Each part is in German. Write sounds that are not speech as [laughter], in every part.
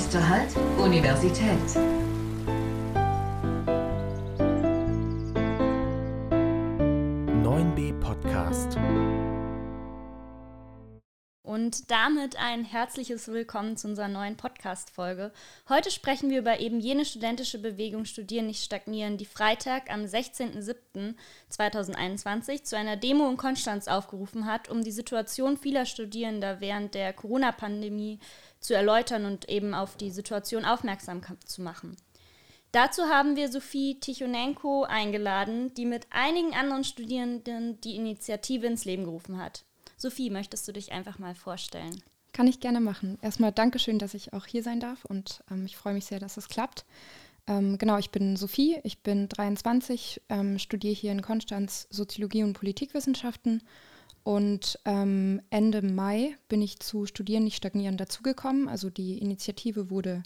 Nächster Halt, Universität. b Podcast. Und damit ein herzliches Willkommen zu unserer neuen Podcast-Folge. Heute sprechen wir über eben jene studentische Bewegung Studieren nicht stagnieren, die Freitag am 16.07.2021 zu einer Demo in Konstanz aufgerufen hat, um die Situation vieler Studierender während der Corona-Pandemie zu erläutern und eben auf die Situation aufmerksam zu machen. Dazu haben wir Sophie Tichonenko eingeladen, die mit einigen anderen Studierenden die Initiative ins Leben gerufen hat. Sophie, möchtest du dich einfach mal vorstellen? Kann ich gerne machen. Erstmal Dankeschön, dass ich auch hier sein darf und ähm, ich freue mich sehr, dass es klappt. Ähm, genau, ich bin Sophie, ich bin 23, ähm, studiere hier in Konstanz Soziologie und Politikwissenschaften und ähm, Ende Mai bin ich zu Studieren nicht stagnieren dazugekommen. Also die Initiative wurde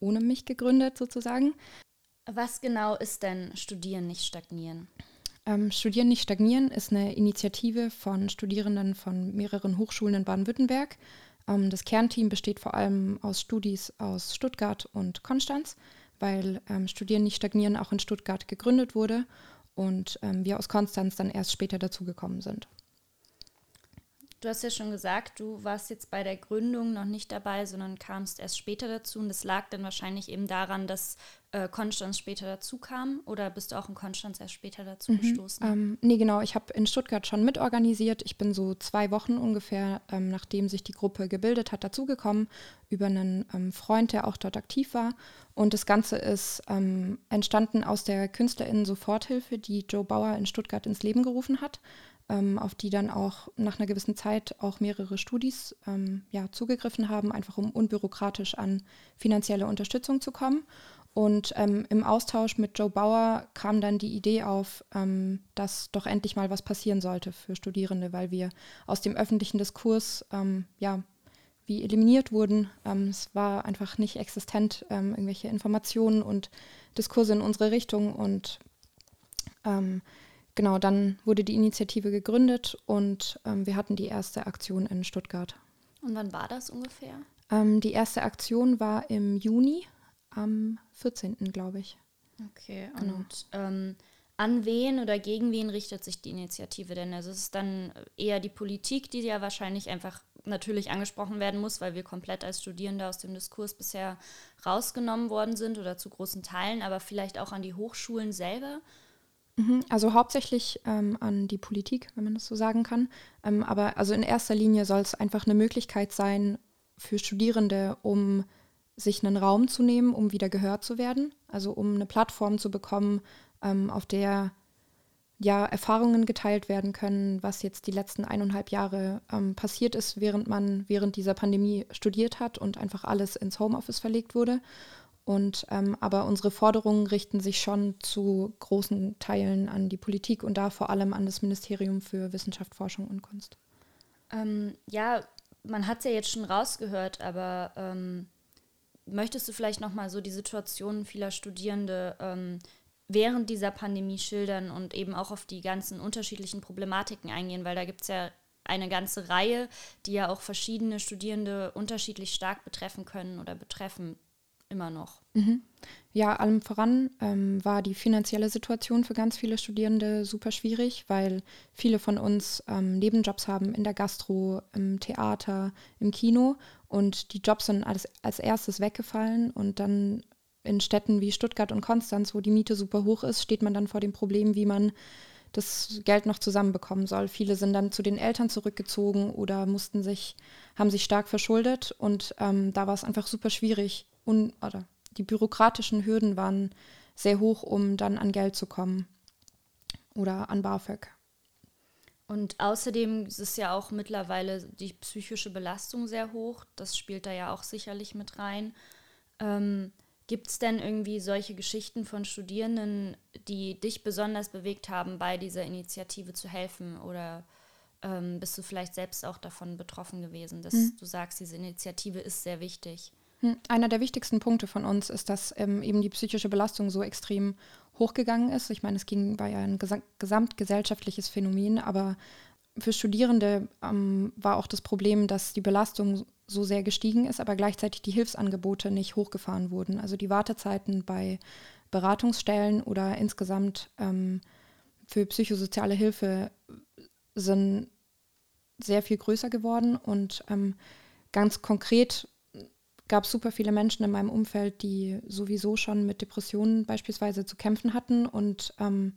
ohne mich gegründet sozusagen. Was genau ist denn Studieren nicht stagnieren? Ähm, Studieren nicht stagnieren ist eine Initiative von Studierenden von mehreren Hochschulen in Baden-Württemberg. Ähm, das Kernteam besteht vor allem aus Studis aus Stuttgart und Konstanz, weil ähm, Studieren nicht stagnieren auch in Stuttgart gegründet wurde und ähm, wir aus Konstanz dann erst später dazugekommen sind. Du hast ja schon gesagt, du warst jetzt bei der Gründung noch nicht dabei, sondern kamst erst später dazu. Und das lag dann wahrscheinlich eben daran, dass äh, Konstanz später dazu kam. Oder bist du auch in Konstanz erst später dazu mhm, gestoßen? Ähm, nee, genau. Ich habe in Stuttgart schon mitorganisiert. Ich bin so zwei Wochen ungefähr, ähm, nachdem sich die Gruppe gebildet hat, dazugekommen. Über einen ähm, Freund, der auch dort aktiv war. Und das Ganze ist ähm, entstanden aus der KünstlerInnen-Soforthilfe, die Joe Bauer in Stuttgart ins Leben gerufen hat ähm, auf die dann auch nach einer gewissen Zeit auch mehrere Studis ähm, ja, zugegriffen haben, einfach um unbürokratisch an finanzielle Unterstützung zu kommen. Und ähm, im Austausch mit Joe Bauer kam dann die Idee auf, ähm, dass doch endlich mal was passieren sollte für Studierende, weil wir aus dem öffentlichen Diskurs ähm, ja wie eliminiert wurden. Ähm, es war einfach nicht existent, irgendwelche Informationen und Diskurse in unsere Richtung und genau, dann wurde die Initiative gegründet und ähm, wir hatten die erste Aktion in Stuttgart. Und wann war das ungefähr? Ähm, die erste Aktion war im Juni, am 14. glaube ich. Okay, genau. und ähm, an wen oder gegen wen richtet sich die Initiative denn? Also es ist dann eher die Politik, die ja wahrscheinlich einfach natürlich angesprochen werden muss, weil wir komplett als Studierende aus dem Diskurs bisher rausgenommen worden sind oder zu großen Teilen, aber vielleicht auch an die Hochschulen selber. Mhm, also hauptsächlich ähm, an die Politik, wenn man das so sagen kann. Ähm, aber also in erster Linie soll es einfach eine Möglichkeit sein für Studierende, um sich einen Raum zu nehmen, um wieder gehört zu werden. Also um eine Plattform zu bekommen, ähm, auf der ja Erfahrungen geteilt werden können, was jetzt die letzten eineinhalb Jahre ähm, passiert ist, während man während dieser Pandemie studiert hat und einfach alles ins Homeoffice verlegt wurde. Und ähm, aber unsere Forderungen richten sich schon zu großen Teilen an die Politik und da vor allem an das Ministerium für Wissenschaft, Forschung und Kunst. Ähm, ja, man hat es ja jetzt schon rausgehört, aber ähm, möchtest du vielleicht noch mal so die Situation vieler Studierende ähm, während dieser Pandemie schildern und eben auch auf die ganzen unterschiedlichen Problematiken eingehen, weil da gibt es ja eine ganze Reihe, die ja auch verschiedene Studierende unterschiedlich stark betreffen können oder betreffen immer noch. Mhm. Ja, allem voran ähm, war die finanzielle Situation für ganz viele Studierende super schwierig, weil viele von uns ähm, Nebenjobs haben in der Gastro, im Theater, im Kino und die Jobs sind als, als erstes weggefallen und dann in Städten wie Stuttgart und Konstanz, wo die Miete super hoch ist, steht man dann vor dem Problem, wie man das Geld noch zusammenbekommen soll. Viele sind dann zu den Eltern zurückgezogen oder mussten sich, haben sich stark verschuldet und ähm, da war es einfach super schwierig, un oder die bürokratischen Hürden waren sehr hoch, um dann an Geld zu kommen oder an BAföG. Und außerdem ist ja auch mittlerweile die psychische Belastung sehr hoch. Das spielt da ja auch sicherlich mit rein. Ähm, Gibt es denn irgendwie solche Geschichten von Studierenden, die dich besonders bewegt haben, bei dieser Initiative zu helfen? Oder ähm, bist du vielleicht selbst auch davon betroffen gewesen, dass mhm. du sagst, diese Initiative ist sehr wichtig? Hm, einer der wichtigsten Punkte von uns ist, dass ähm, eben die psychische Belastung so extrem hochgegangen ist. Ich meine, es ging, ja ein gesamtgesellschaftliches Phänomen, aber für Studierende ähm, war auch das Problem, dass die Belastung so sehr gestiegen ist, aber gleichzeitig die Hilfsangebote nicht hochgefahren wurden. Also die Wartezeiten bei Beratungsstellen oder insgesamt ähm, für psychosoziale Hilfe sind sehr viel größer geworden und ähm, ganz konkret gab super viele Menschen in meinem Umfeld, die sowieso schon mit Depressionen beispielsweise zu kämpfen hatten und ähm,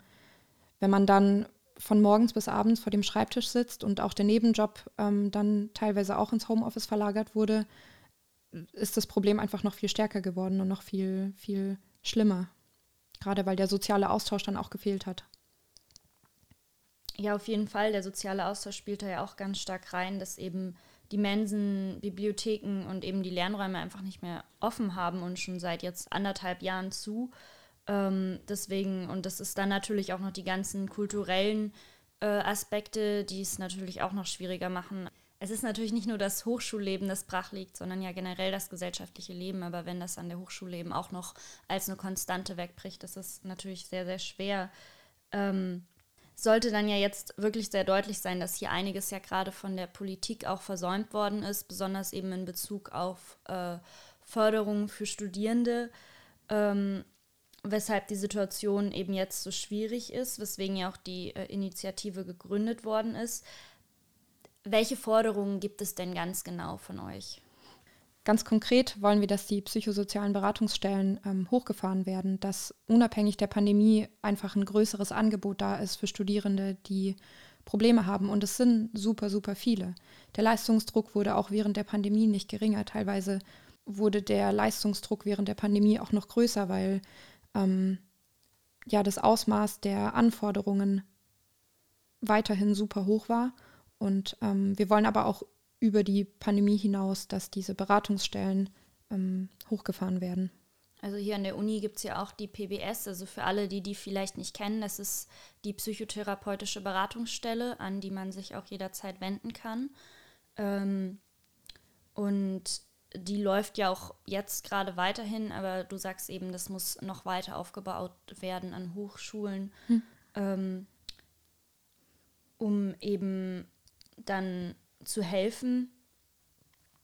wenn man dann von morgens bis abends vor dem Schreibtisch sitzt und auch der Nebenjob ähm, dann teilweise auch ins Homeoffice verlagert wurde, ist das Problem einfach noch viel stärker geworden und noch viel, viel schlimmer. Gerade weil der soziale Austausch dann auch gefehlt hat. Ja, auf jeden Fall. Der soziale Austausch spielt da ja auch ganz stark rein, dass eben die Mensen, Bibliotheken und eben die Lernräume einfach nicht mehr offen haben und schon seit jetzt anderthalb Jahren zu. Ähm, deswegen, und das ist dann natürlich auch noch die ganzen kulturellen äh, Aspekte, die es natürlich auch noch schwieriger machen. Es ist natürlich nicht nur das Hochschulleben, das brach liegt, sondern ja generell das gesellschaftliche Leben. Aber wenn das an der Hochschule eben auch noch als eine Konstante wegbricht, ist es natürlich sehr, sehr schwer. Ähm, sollte dann ja jetzt wirklich sehr deutlich sein, dass hier einiges ja gerade von der Politik auch versäumt worden ist, besonders eben in Bezug auf äh, Förderung für Studierende. Ähm, weshalb die Situation eben jetzt so schwierig ist, weswegen ja auch die äh, Initiative gegründet worden ist. Welche Forderungen gibt es denn ganz genau von euch? Ganz konkret wollen wir, dass die psychosozialen Beratungsstellen ähm, hochgefahren werden, dass unabhängig der Pandemie einfach ein größeres Angebot da ist für Studierende, die Probleme haben. Und es sind super, super viele. Der Leistungsdruck wurde auch während der Pandemie nicht geringer. Teilweise wurde der Leistungsdruck während der Pandemie auch noch größer, weil ähm, ja das Ausmaß der Anforderungen weiterhin super hoch war. Und ähm, wir wollen aber auch über die Pandemie hinaus, dass diese Beratungsstellen ähm, hochgefahren werden. Also hier an der Uni gibt es ja auch die PBS, also für alle, die die vielleicht nicht kennen, das ist die psychotherapeutische Beratungsstelle, an die man sich auch jederzeit wenden kann. Ähm, und die läuft ja auch jetzt gerade weiterhin, aber du sagst eben, das muss noch weiter aufgebaut werden an Hochschulen, hm. ähm, um eben dann zu helfen.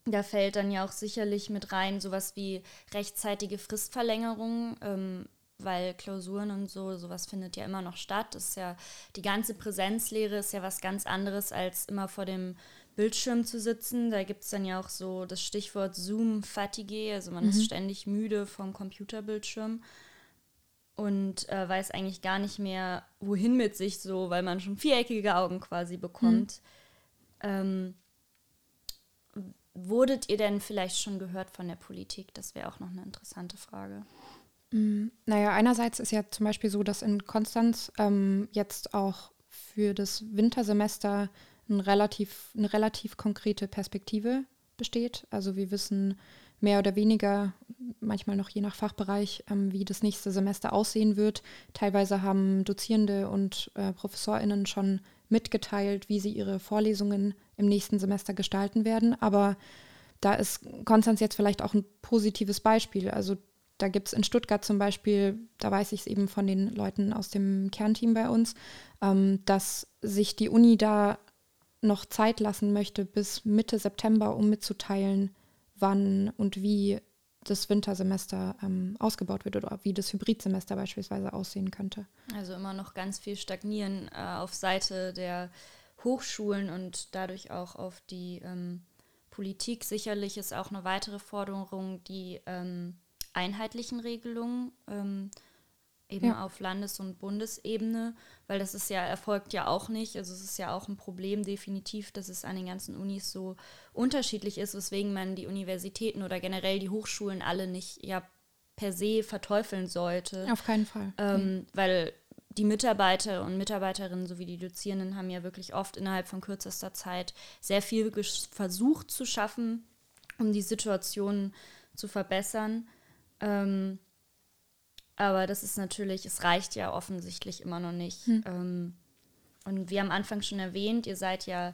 Da fällt dann ja auch sicherlich mit rein sowas wie rechtzeitige Fristverlängerung, ähm, weil Klausuren und so, sowas findet ja immer noch statt. Das ist ja, die ganze Präsenzlehre ist ja was ganz anderes als immer vor dem Bildschirm zu sitzen. Da gibt es dann ja auch so das Stichwort Zoom-Fatigue, also man mhm. ist ständig müde vom Computerbildschirm und äh, weiß eigentlich gar nicht mehr, wohin mit sich so, weil man schon viereckige Augen quasi bekommt. Mhm. Ähm, wurdet ihr denn vielleicht schon gehört von der Politik? Das wäre auch noch eine interessante Frage. Mm, naja, einerseits ist ja zum Beispiel so, dass in Konstanz ähm, jetzt auch für das Wintersemester ein relativ, eine relativ konkrete Perspektive besteht. Also wir wissen mehr oder weniger, manchmal noch je nach Fachbereich, ähm, wie das nächste Semester aussehen wird. Teilweise haben Dozierende und äh, Professorinnen schon mitgeteilt, wie sie ihre Vorlesungen im nächsten Semester gestalten werden. Aber da ist Konstanz jetzt vielleicht auch ein positives Beispiel. Also da gibt es in Stuttgart zum Beispiel, da weiß ich es eben von den Leuten aus dem Kernteam bei uns, ähm, dass sich die Uni da noch Zeit lassen möchte bis Mitte September, um mitzuteilen, wann und wie das Wintersemester ähm, ausgebaut wird oder wie das Hybridsemester beispielsweise aussehen könnte. Also immer noch ganz viel stagnieren äh, auf Seite der Hochschulen und dadurch auch auf die ähm, Politik. Sicherlich ist auch eine weitere Forderung die ähm, einheitlichen Regelungen ähm, eben ja. auf Landes- und Bundesebene, weil das ist ja, erfolgt ja auch nicht. Also es ist ja auch ein Problem definitiv, dass es an den ganzen Unis so unterschiedlich ist, weswegen man die Universitäten oder generell die Hochschulen alle nicht ja per se verteufeln sollte. Auf keinen Fall. Ähm, mhm. Weil die Mitarbeiter und Mitarbeiterinnen sowie die Dozierenden haben ja wirklich oft innerhalb von kürzester Zeit sehr viel versucht zu schaffen, um die Situation zu verbessern. Ähm, aber das ist natürlich, es reicht ja offensichtlich immer noch nicht. Hm. Ähm, und wie am Anfang schon erwähnt, ihr seid ja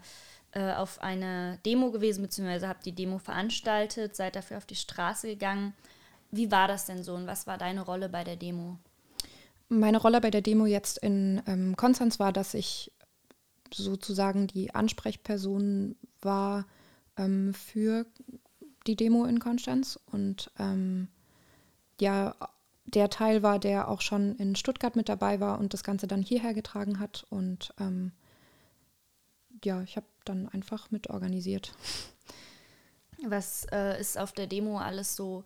äh, auf einer Demo gewesen, beziehungsweise habt die Demo veranstaltet, seid dafür auf die Straße gegangen. Wie war das denn so und was war deine Rolle bei der Demo? Meine Rolle bei der Demo jetzt in ähm, Konstanz war, dass ich sozusagen die Ansprechperson war ähm, für die Demo in Konstanz. Und ähm, ja, der Teil war, der auch schon in Stuttgart mit dabei war und das Ganze dann hierher getragen hat. Und ähm, ja, ich habe dann einfach mit organisiert. Was äh, ist auf der Demo alles so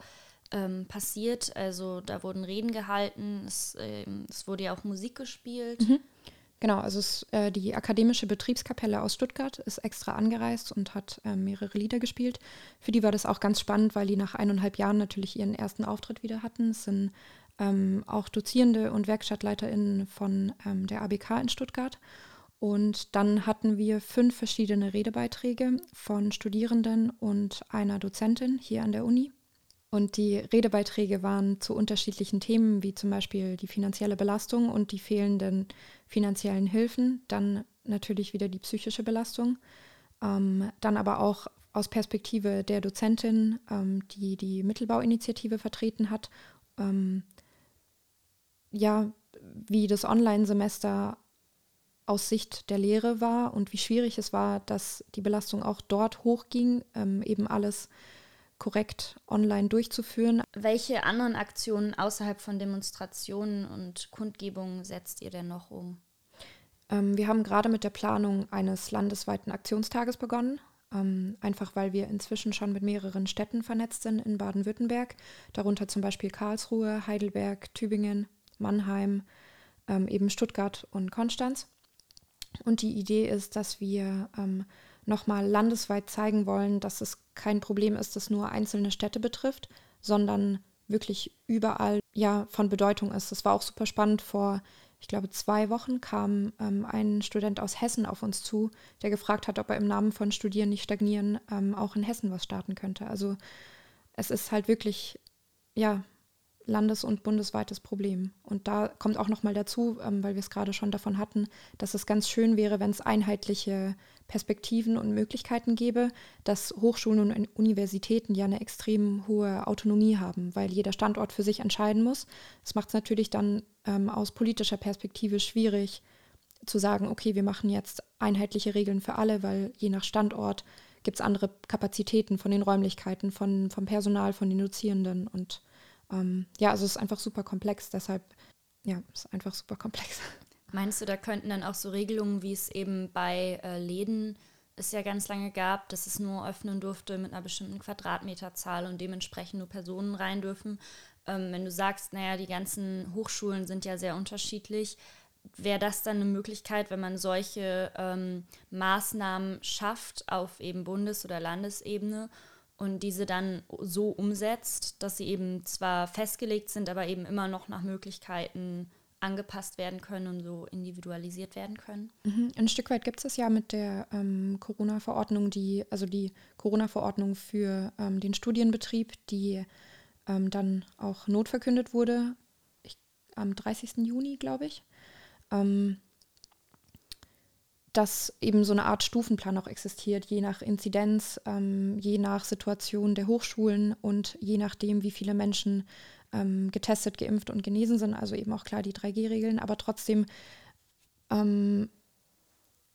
ähm, passiert? Also da wurden Reden gehalten, es, äh, es wurde ja auch Musik gespielt. Mhm. Genau, also es, äh, die Akademische Betriebskapelle aus Stuttgart ist extra angereist und hat äh, mehrere Lieder gespielt. Für die war das auch ganz spannend, weil die nach eineinhalb Jahren natürlich ihren ersten Auftritt wieder hatten. Es sind ähm, auch Dozierende und WerkstattleiterInnen von ähm, der ABK in Stuttgart. Und dann hatten wir fünf verschiedene Redebeiträge von Studierenden und einer Dozentin hier an der Uni. Und die Redebeiträge waren zu unterschiedlichen Themen, wie zum Beispiel die finanzielle Belastung und die fehlenden finanziellen Hilfen, dann natürlich wieder die psychische Belastung, ähm, dann aber auch aus Perspektive der Dozentin, ähm, die die Mittelbauinitiative vertreten hat, ähm, ja, wie das Online-Semester aus Sicht der Lehre war und wie schwierig es war, dass die Belastung auch dort hochging, ähm, eben alles korrekt online durchzuführen. Welche anderen Aktionen außerhalb von Demonstrationen und Kundgebungen setzt ihr denn noch um? Ähm, wir haben gerade mit der Planung eines landesweiten Aktionstages begonnen. Ähm, einfach weil wir inzwischen schon mit mehreren Städten vernetzt sind in Baden-Württemberg, darunter zum Beispiel Karlsruhe, Heidelberg, Tübingen, Mannheim, ähm, eben Stuttgart und Konstanz. Und die Idee ist, dass wir ähm, nochmal landesweit zeigen wollen, dass es kein Problem ist, das nur einzelne Städte betrifft, sondern wirklich überall ja von Bedeutung ist. Das war auch super spannend. Vor, ich glaube, zwei Wochen kam ähm, ein Student aus Hessen auf uns zu, der gefragt hat, ob er im Namen von Studieren nicht stagnieren ähm, auch in Hessen was starten könnte. Also es ist halt wirklich ja landes- und bundesweites Problem. Und da kommt auch noch mal dazu, ähm, weil wir es gerade schon davon hatten, dass es ganz schön wäre, wenn es einheitliche Perspektiven und Möglichkeiten gäbe, dass Hochschulen und Universitäten ja eine extrem hohe Autonomie haben, weil jeder Standort für sich entscheiden muss. Das macht es natürlich dann ähm, aus politischer Perspektive schwierig zu sagen, okay, wir machen jetzt einheitliche Regeln für alle, weil je nach Standort gibt es andere Kapazitäten von den Räumlichkeiten, von, vom Personal, von den Dozierenden und ähm, ja, also es ist einfach super komplex, deshalb, ja, es ist einfach super komplex. [laughs] Meinst du, da könnten dann auch so Regelungen, wie es eben bei äh, Läden es ja ganz lange gab, dass es nur öffnen durfte mit einer bestimmten Quadratmeterzahl und dementsprechend nur Personen rein dürfen? Ähm, wenn du sagst, naja, die ganzen Hochschulen sind ja sehr unterschiedlich, wäre das dann eine Möglichkeit, wenn man solche ähm, Maßnahmen schafft auf eben Bundes- oder Landesebene und diese dann so umsetzt, dass sie eben zwar festgelegt sind, aber eben immer noch nach Möglichkeiten angepasst werden können und so individualisiert werden können. Mhm. Ein Stück weit gibt es das ja mit der ähm, Corona-Verordnung, die, also die Corona-Verordnung für ähm, den Studienbetrieb, die ähm, dann auch notverkündet wurde, ich, am 30. Juni, glaube ich. Ähm, dass eben so eine Art Stufenplan auch existiert, je nach Inzidenz, ähm, je nach Situation der Hochschulen und je nachdem, wie viele Menschen ähm, getestet, geimpft und genesen sind. Also eben auch klar die 3G-Regeln, aber trotzdem ähm,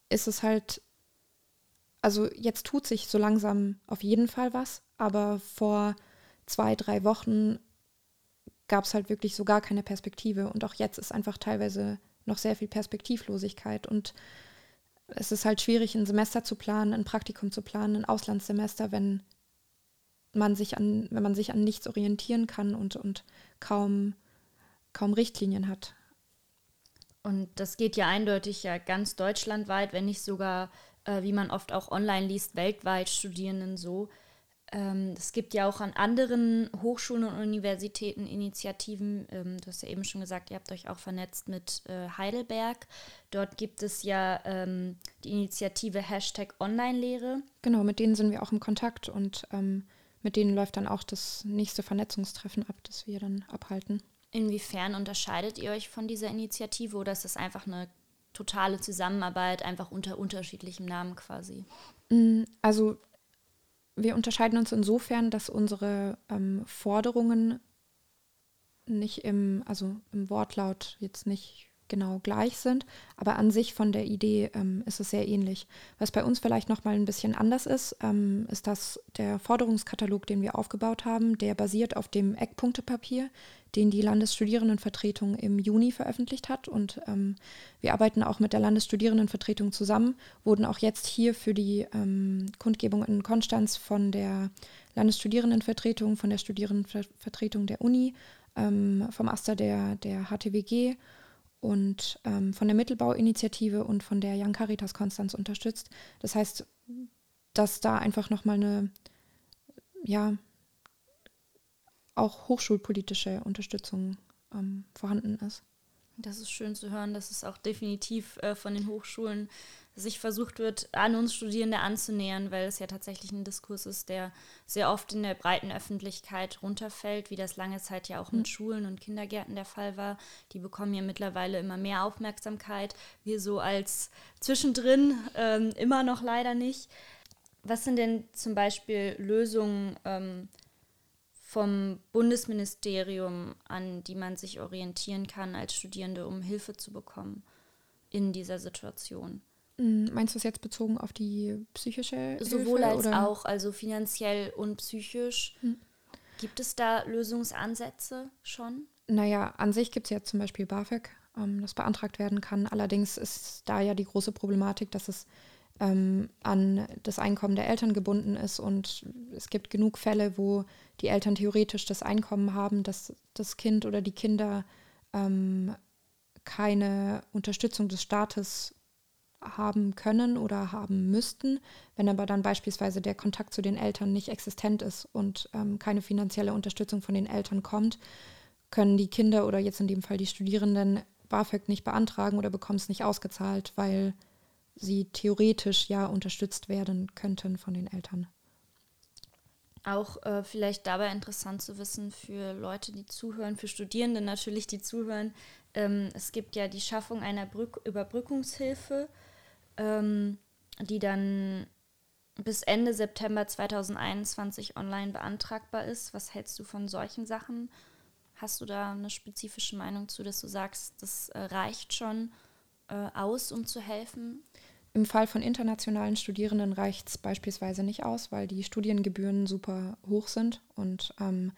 ist es halt, also jetzt tut sich so langsam auf jeden Fall was, aber vor zwei, drei Wochen gab es halt wirklich so gar keine Perspektive und auch jetzt ist einfach teilweise noch sehr viel Perspektivlosigkeit und es ist halt schwierig, ein Semester zu planen, ein Praktikum zu planen, ein Auslandssemester, wenn man sich an, wenn man sich an nichts orientieren kann und, und kaum, kaum Richtlinien hat. Und das geht ja eindeutig ja ganz deutschlandweit, wenn nicht sogar, äh, wie man oft auch online liest, weltweit Studierenden so. Ähm, es gibt ja auch an anderen Hochschulen und Universitäten Initiativen. Ähm, du hast ja eben schon gesagt, ihr habt euch auch vernetzt mit äh, Heidelberg. Dort gibt es ja ähm, die Initiative Hashtag Online-Lehre. Genau, mit denen sind wir auch im Kontakt und ähm, mit denen läuft dann auch das nächste Vernetzungstreffen ab, das wir dann abhalten. Inwiefern unterscheidet ihr euch von dieser Initiative oder ist das einfach eine totale Zusammenarbeit, einfach unter unterschiedlichem Namen quasi? Mm, also wir unterscheiden uns insofern, dass unsere ähm, Forderungen nicht im, also im Wortlaut jetzt nicht genau gleich sind, aber an sich von der Idee ähm, ist es sehr ähnlich. Was bei uns vielleicht nochmal ein bisschen anders ist, ähm, ist, dass der Forderungskatalog, den wir aufgebaut haben, der basiert auf dem Eckpunktepapier, den die Landesstudierendenvertretung im Juni veröffentlicht hat. Und ähm, wir arbeiten auch mit der Landesstudierendenvertretung zusammen, wurden auch jetzt hier für die ähm, Kundgebung in Konstanz von der Landesstudierendenvertretung, von der Studierendenvertretung der Uni, ähm, vom AStA der, der HTWG und ähm, von der Mittelbauinitiative und von der Young Caritas Konstanz unterstützt. Das heißt, dass da einfach nochmal eine, ja, auch hochschulpolitische Unterstützung ähm, vorhanden ist. Das ist schön zu hören, dass es auch definitiv äh, von den Hochschulen sich versucht wird, an uns Studierende anzunähern, weil es ja tatsächlich ein Diskurs ist, der sehr oft in der breiten Öffentlichkeit runterfällt, wie das lange Zeit ja auch mit mhm. Schulen und Kindergärten der Fall war. Die bekommen ja mittlerweile immer mehr Aufmerksamkeit. Wir so als zwischendrin ähm, immer noch leider nicht. Was sind denn zum Beispiel Lösungen ähm, vom Bundesministerium, an die man sich orientieren kann als Studierende, um Hilfe zu bekommen in dieser Situation? Hm, meinst du es jetzt bezogen auf die psychische Sowohl Hilfe, als oder? auch, also finanziell und psychisch. Hm. Gibt es da Lösungsansätze schon? Naja, an sich gibt es ja zum Beispiel BAföG, ähm, das beantragt werden kann. Allerdings ist da ja die große Problematik, dass es ähm, an das Einkommen der Eltern gebunden ist und es gibt genug Fälle, wo die Eltern theoretisch das Einkommen haben, dass das Kind oder die Kinder ähm, keine Unterstützung des Staates haben können oder haben müssten. Wenn aber dann beispielsweise der Kontakt zu den Eltern nicht existent ist und ähm, keine finanzielle Unterstützung von den Eltern kommt, können die Kinder oder jetzt in dem Fall die Studierenden BAföG nicht beantragen oder bekommen es nicht ausgezahlt, weil sie theoretisch ja unterstützt werden könnten von den Eltern. Auch äh, vielleicht dabei interessant zu wissen für Leute, die zuhören, für Studierende natürlich, die zuhören. Ähm, es gibt ja die Schaffung einer Brück Überbrückungshilfe ähm, die dann bis Ende September 2021 online beantragbar ist. Was hältst du von solchen Sachen? Hast du da eine spezifische Meinung zu, dass du sagst, das äh, reicht schon äh, aus, um zu helfen? Im Fall von internationalen Studierenden reicht es beispielsweise nicht aus, weil die Studiengebühren super hoch sind. Und ähm,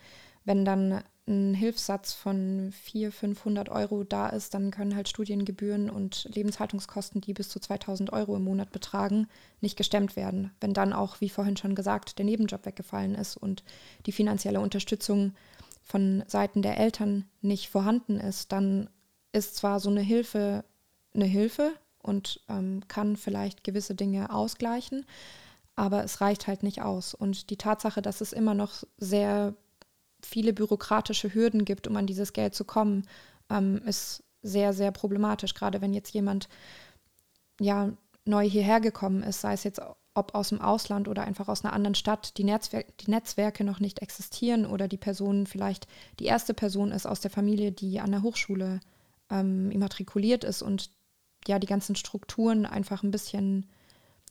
wenn dann ein Hilfssatz von 400, 500 Euro da ist, dann können halt Studiengebühren und Lebenshaltungskosten, die bis zu 2000 Euro im Monat betragen, nicht gestemmt werden. Wenn dann auch, wie vorhin schon gesagt, der Nebenjob weggefallen ist und die finanzielle Unterstützung von Seiten der Eltern nicht vorhanden ist, dann ist zwar so eine Hilfe eine Hilfe und ähm, kann vielleicht gewisse Dinge ausgleichen, aber es reicht halt nicht aus. Und die Tatsache, dass es immer noch sehr viele bürokratische Hürden gibt, um an dieses Geld zu kommen, ähm, ist sehr, sehr problematisch. Gerade wenn jetzt jemand ja neu hierher gekommen ist, sei es jetzt ob aus dem Ausland oder einfach aus einer anderen Stadt, die, Netzwer die Netzwerke noch nicht existieren oder die Person vielleicht die erste Person ist aus der Familie, die an der Hochschule ähm, immatrikuliert ist und ja die ganzen Strukturen einfach ein bisschen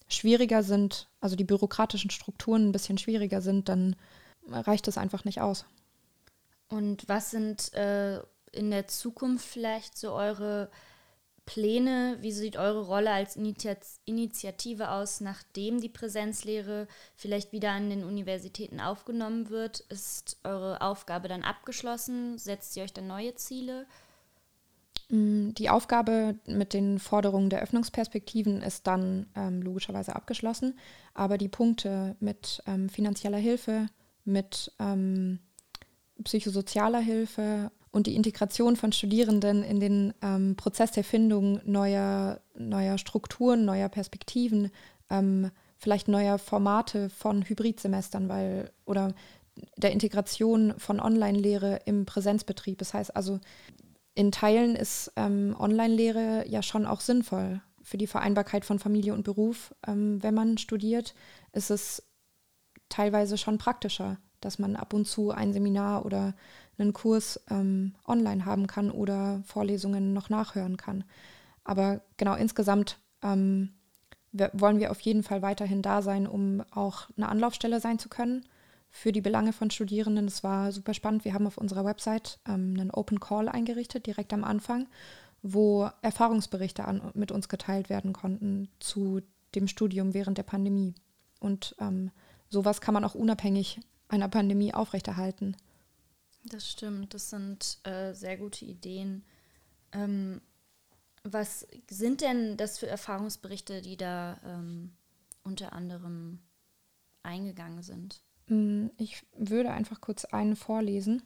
schwieriger sind, also die bürokratischen Strukturen ein bisschen schwieriger sind, dann reicht es einfach nicht aus. Und was sind äh, in der Zukunft vielleicht so eure Pläne? Wie sieht eure Rolle als Initiative aus, nachdem die Präsenzlehre vielleicht wieder an den Universitäten aufgenommen wird? Ist eure Aufgabe dann abgeschlossen? Setzt ihr euch dann neue Ziele? Mm, die Aufgabe mit den Forderungen der Öffnungsperspektiven ist dann ähm, logischerweise abgeschlossen, aber die Punkte mit ähm, finanzieller Hilfe, mit ähm, psychosozialer Hilfe und die Integration von Studierenden in den ähm, Prozess der Findung neuer, neuer Strukturen, neuer Perspektiven, ähm, vielleicht neuer Formate von Hybridsemestern, weil oder der Integration von Online-Lehre im Präsenzbetrieb. Das heißt also, in Teilen ist ähm, Online-Lehre ja schon auch sinnvoll für die Vereinbarkeit von Familie und Beruf. Ähm, wenn man studiert, ist es teilweise schon praktischer dass man ab und zu ein Seminar oder einen Kurs ähm, online haben kann oder Vorlesungen noch nachhören kann. Aber genau insgesamt ähm, wollen wir auf jeden Fall weiterhin da sein, um auch eine Anlaufstelle sein zu können für die Belange von Studierenden. Es war super spannend. Wir haben auf unserer Website ähm, einen Open Call eingerichtet, direkt am Anfang, wo Erfahrungsberichte an, mit uns geteilt werden konnten zu dem Studium während der Pandemie. Und ähm, sowas kann man auch unabhängig einer Pandemie aufrechterhalten. Das stimmt, das sind äh, sehr gute Ideen. Ähm, was sind denn das für Erfahrungsberichte, die da ähm, unter anderem eingegangen sind? Mm, ich würde einfach kurz einen vorlesen.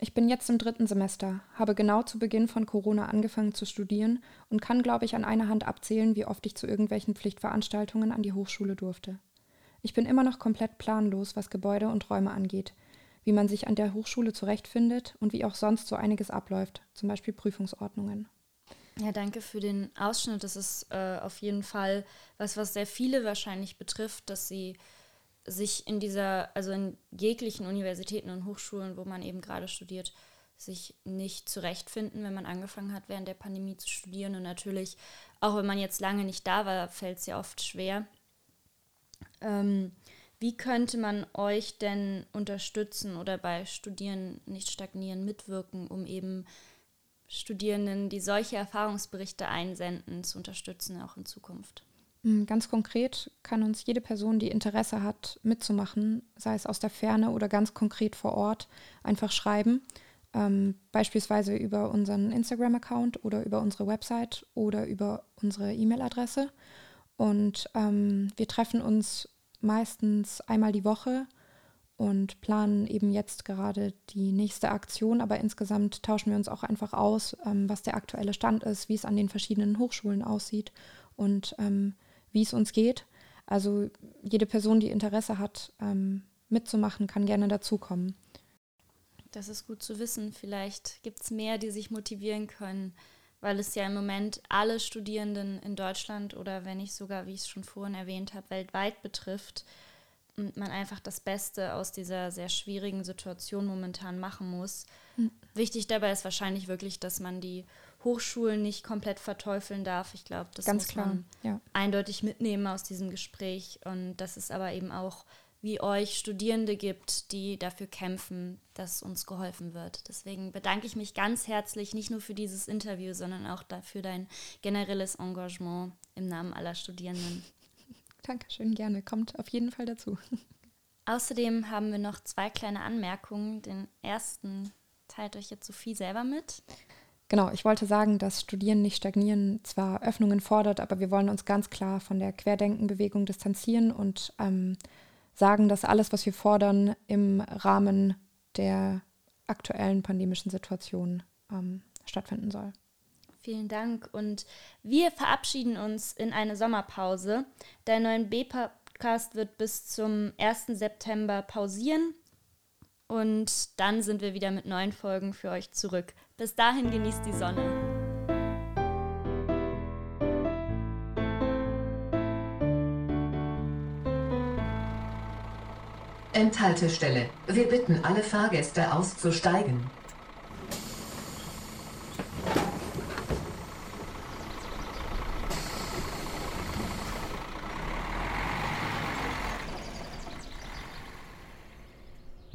Ich bin jetzt im dritten Semester, habe genau zu Beginn von Corona angefangen zu studieren und kann, glaube ich, an einer Hand abzählen, wie oft ich zu irgendwelchen Pflichtveranstaltungen an die Hochschule durfte. Ich bin immer noch komplett planlos, was Gebäude und Räume angeht, wie man sich an der Hochschule zurechtfindet und wie auch sonst so einiges abläuft, zum Beispiel Prüfungsordnungen. Ja, danke für den Ausschnitt. Das ist äh, auf jeden Fall was, was sehr viele wahrscheinlich betrifft, dass sie sich in dieser, also in jeglichen Universitäten und Hochschulen, wo man eben gerade studiert, sich nicht zurechtfinden, wenn man angefangen hat, während der Pandemie zu studieren. Und natürlich, auch wenn man jetzt lange nicht da war, fällt es ja oft schwer. Ähm, wie könnte man euch denn unterstützen oder bei Studieren nicht stagnieren mitwirken, um eben Studierenden, die solche Erfahrungsberichte einsenden, zu unterstützen, auch in Zukunft? Mm, ganz konkret kann uns jede Person, die Interesse hat, mitzumachen, sei es aus der Ferne oder ganz konkret vor Ort, einfach schreiben. Ähm, beispielsweise über unseren Instagram-Account oder über unsere Website oder über unsere E-Mail-Adresse. Und ähm, wir treffen uns meistens einmal die Woche und planen eben jetzt gerade die nächste Aktion. Aber insgesamt tauschen wir uns auch einfach aus, ähm, was der aktuelle Stand ist, wie es an den verschiedenen Hochschulen aussieht und ähm, wie es uns geht. Also jede Person, die Interesse hat, ähm, mitzumachen, kann gerne dazukommen. Das ist gut zu wissen. Vielleicht gibt es mehr, die sich motivieren können, weil es ja im Moment alle Studierenden in Deutschland oder wenn nicht sogar, wie ich es schon vorhin erwähnt habe, weltweit betrifft und man einfach das Beste aus dieser sehr schwierigen Situation momentan machen muss. Mhm. Wichtig dabei ist wahrscheinlich wirklich, dass man die Hochschulen nicht komplett verteufeln darf. Ich glaube, das Ganz muss klar, man ja. eindeutig mitnehmen aus diesem Gespräch. Und dass es aber eben auch wie euch Studierende gibt, die dafür kämpfen, dass uns geholfen wird. Deswegen bedanke ich mich ganz herzlich, nicht nur für dieses Interview, sondern auch für dein generelles Engagement im Namen aller Studierenden. [laughs] Dankeschön, gerne. Kommt auf jeden Fall dazu. [laughs] Außerdem haben wir noch zwei kleine Anmerkungen. Den ersten teilt euch jetzt Sophie selber mit. Genau, ich wollte sagen, dass Studieren nicht stagnieren zwar Öffnungen fordert, aber wir wollen uns ganz klar von der Querdenkenbewegung distanzieren und ähm, sagen, dass alles, was wir fordern, im Rahmen der aktuellen pandemischen Situation ähm, stattfinden soll. Vielen Dank und wir verabschieden uns in eine Sommerpause. Der neuen B-Podcast wird bis zum 1. September pausieren und dann sind wir wieder mit neuen Folgen für euch zurück. Bis dahin genießt die Sonne. Endhaltestelle. Wir bitten alle Fahrgäste auszusteigen.